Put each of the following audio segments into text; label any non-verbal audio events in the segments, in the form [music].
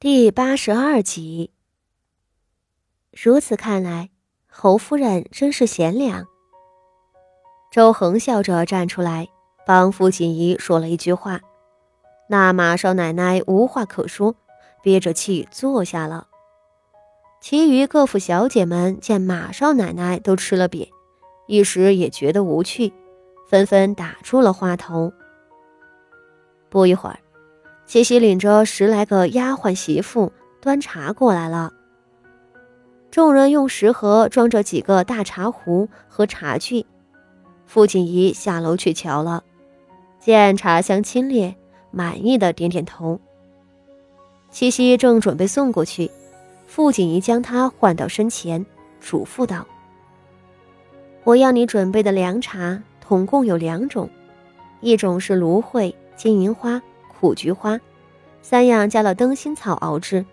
第八十二集。如此看来，侯夫人真是贤良。周恒笑着站出来，帮傅锦仪说了一句话。那马少奶奶无话可说，憋着气坐下了。其余各府小姐们见马少奶奶都吃了瘪，一时也觉得无趣，纷纷打住了话头。不一会儿。七夕领着十来个丫鬟媳妇端茶过来了。众人用食盒装着几个大茶壶和茶具。傅锦仪下楼去瞧了，见茶香清冽，满意的点点头。七夕正准备送过去，傅锦仪将她唤到身前，嘱咐道：“我要你准备的凉茶，统共有两种，一种是芦荟、金银花。”苦菊花，三样加了灯心草熬制；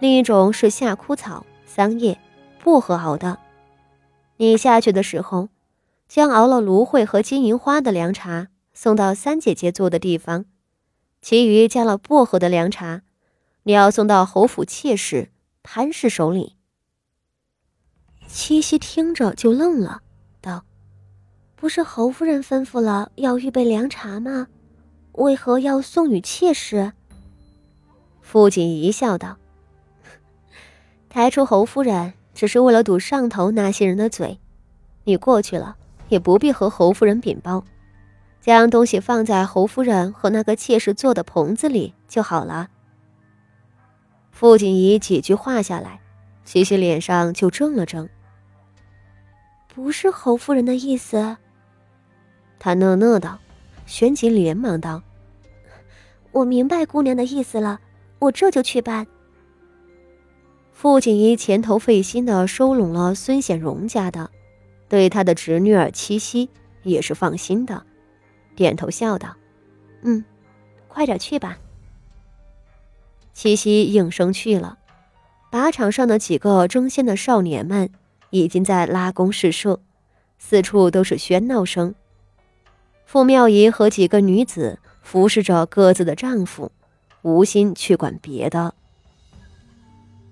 另一种是夏枯草、桑叶、薄荷熬的。你下去的时候，将熬了芦荟和金银花的凉茶送到三姐姐坐的地方，其余加了薄荷的凉茶，你要送到侯府妾室潘氏手里。七夕听着就愣了，道：“不是侯夫人吩咐了要预备凉茶吗？”为何要送与妾室？傅锦仪笑道：“抬出侯夫人，只是为了堵上头那些人的嘴。你过去了，也不必和侯夫人禀报，将东西放在侯夫人和那个妾室坐的棚子里就好了。”傅锦仪几句话下来，七夕脸上就怔了怔。不是侯夫人的意思，他讷讷道。旋即连忙道。我明白姑娘的意思了，我这就去办。傅锦衣前头费心的收拢了孙显荣家的，对他的侄女儿七夕也是放心的，点头笑道：“嗯，快点去吧。”七夕应声去了。靶场上的几个争先的少年们已经在拉弓试射，四处都是喧闹声。傅妙仪和几个女子。服侍着各自的丈夫，无心去管别的。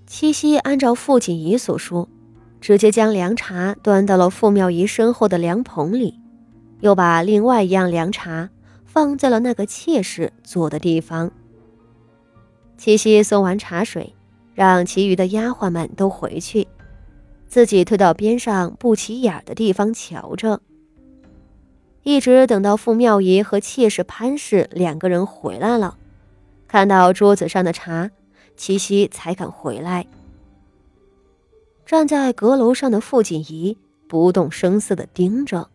七夕按照傅锦仪所说，直接将凉茶端到了傅妙仪身后的凉棚里，又把另外一样凉茶放在了那个妾室坐的地方。七夕送完茶水，让其余的丫鬟们都回去，自己退到边上不起眼的地方瞧着。一直等到傅妙仪和妾室潘氏两个人回来了，看到桌子上的茶，七夕才敢回来。站在阁楼上的傅锦仪不动声色地盯着。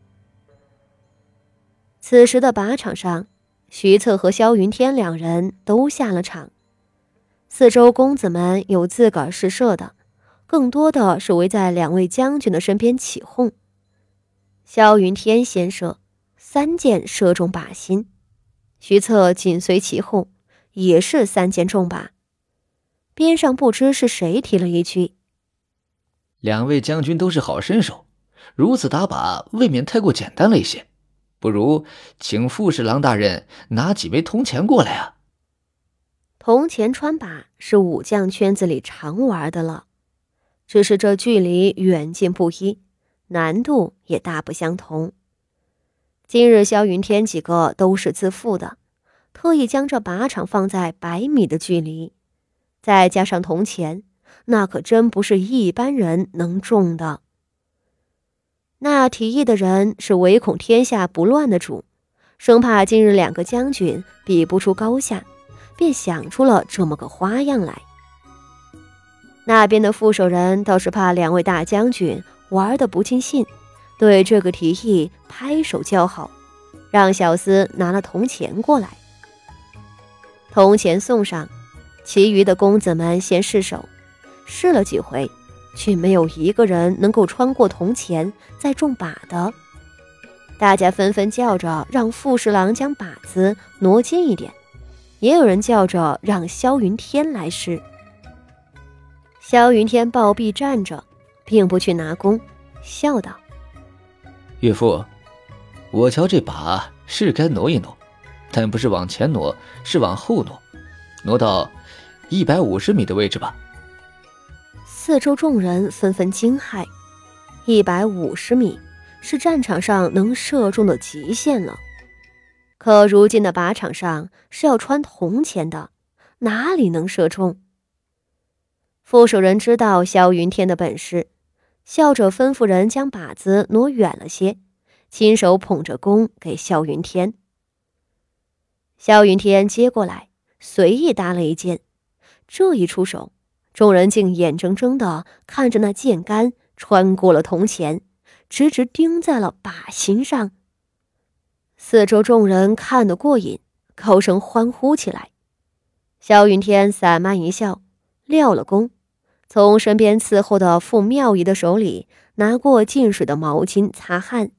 此时的靶场上，徐策和萧云天两人都下了场，四周公子们有自个儿试射的，更多的是围在两位将军的身边起哄。萧云天先射。三箭射中靶心，徐策紧随其后，也是三箭中靶。边上不知是谁提了一句：“两位将军都是好身手，如此打靶未免太过简单了一些，不如请傅侍郎大人拿几枚铜钱过来啊。”铜钱穿靶是武将圈子里常玩的了，只是这距离远近不一，难度也大不相同。今日萧云天几个都是自负的，特意将这靶场放在百米的距离，再加上铜钱，那可真不是一般人能中的。那提议的人是唯恐天下不乱的主，生怕今日两个将军比不出高下，便想出了这么个花样来。那边的副手人倒是怕两位大将军玩的不尽兴。对这个提议拍手叫好，让小厮拿了铜钱过来。铜钱送上，其余的公子们先试手，试了几回，却没有一个人能够穿过铜钱再中靶的。大家纷纷叫着让傅侍郎将靶子挪近一点，也有人叫着让萧云天来试。萧云天抱臂站着，并不去拿弓，笑道。岳父，我瞧这把是该挪一挪，但不是往前挪，是往后挪，挪到一百五十米的位置吧。四周众人纷纷惊骇，一百五十米是战场上能射中的极限了。可如今的靶场上是要穿铜钱的，哪里能射中？副手人知道萧云天的本事，笑着吩咐人将靶子挪远了些，亲手捧着弓给萧云天。萧云天接过来，随意搭了一箭。这一出手，众人竟眼睁睁的看着那箭杆穿过了铜钱，直直钉在了靶心上。四周众人看得过瘾，高声欢呼起来。萧云天散漫一笑，撂了弓，从身边伺候的傅妙仪的手里拿过浸水的毛巾擦汗。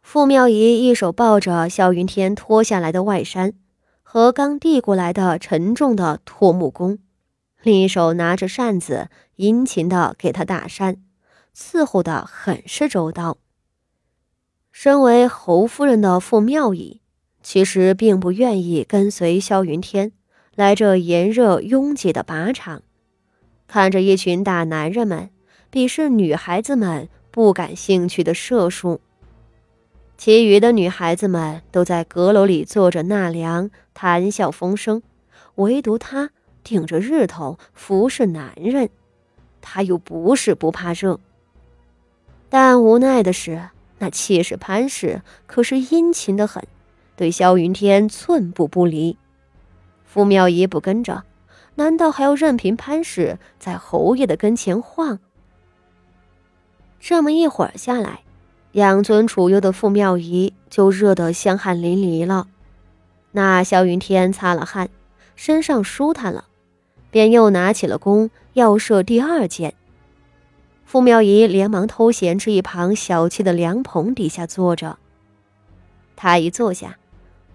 傅妙仪一手抱着萧云天脱下来的外衫和刚递过来的沉重的拓木弓，另一手拿着扇子，殷勤的给他打扇，伺候的很是周到。身为侯夫人的傅妙仪，其实并不愿意跟随萧云天来这炎热拥挤的靶场，看着一群大男人们鄙视女孩子们不感兴趣的射术。其余的女孩子们都在阁楼里坐着纳凉，谈笑风生，唯独她顶着日头服侍男人。她又不是不怕热，但无奈的是，那妾室潘氏可是殷勤的很，对萧云天寸步不离。傅妙仪不跟着，难道还要任凭潘氏在侯爷的跟前晃？这么一会儿下来。养尊处优的傅妙仪就热得香汗淋漓了，那萧云天擦了汗，身上舒坦了，便又拿起了弓要射第二箭。傅妙仪连忙偷闲至一旁小憩的凉棚底下坐着。他一坐下，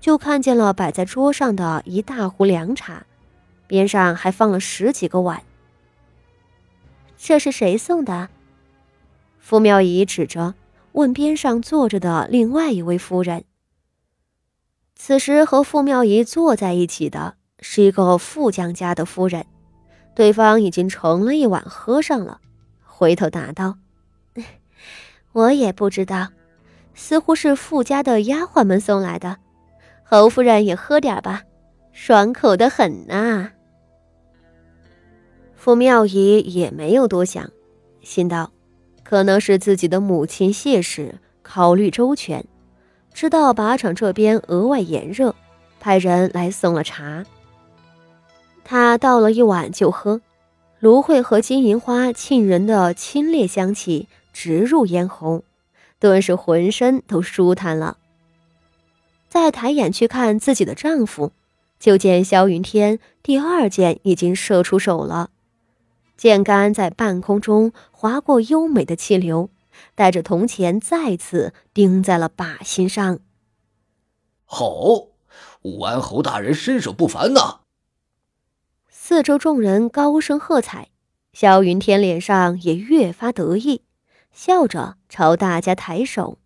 就看见了摆在桌上的一大壶凉茶，边上还放了十几个碗。这是谁送的？傅妙仪指着。问边上坐着的另外一位夫人。此时和傅妙仪坐在一起的是一个富将家的夫人，对方已经盛了一碗喝上了，回头答道：“ [laughs] 我也不知道，似乎是富家的丫鬟们送来的。侯夫人也喝点吧，爽口的很呐。”傅妙仪也没有多想，心道。可能是自己的母亲谢氏考虑周全，知道靶场这边额外炎热，派人来送了茶。他倒了一碗就喝，芦荟和金银花沁人的清冽香气直入咽喉，顿时浑身都舒坦了。再抬眼去看自己的丈夫，就见萧云天第二箭已经射出手了。箭杆在半空中划过优美的气流，带着铜钱再次钉在了靶心上。好，武安侯大人身手不凡呐！四周众人高声喝彩，萧云天脸上也越发得意，笑着朝大家抬手。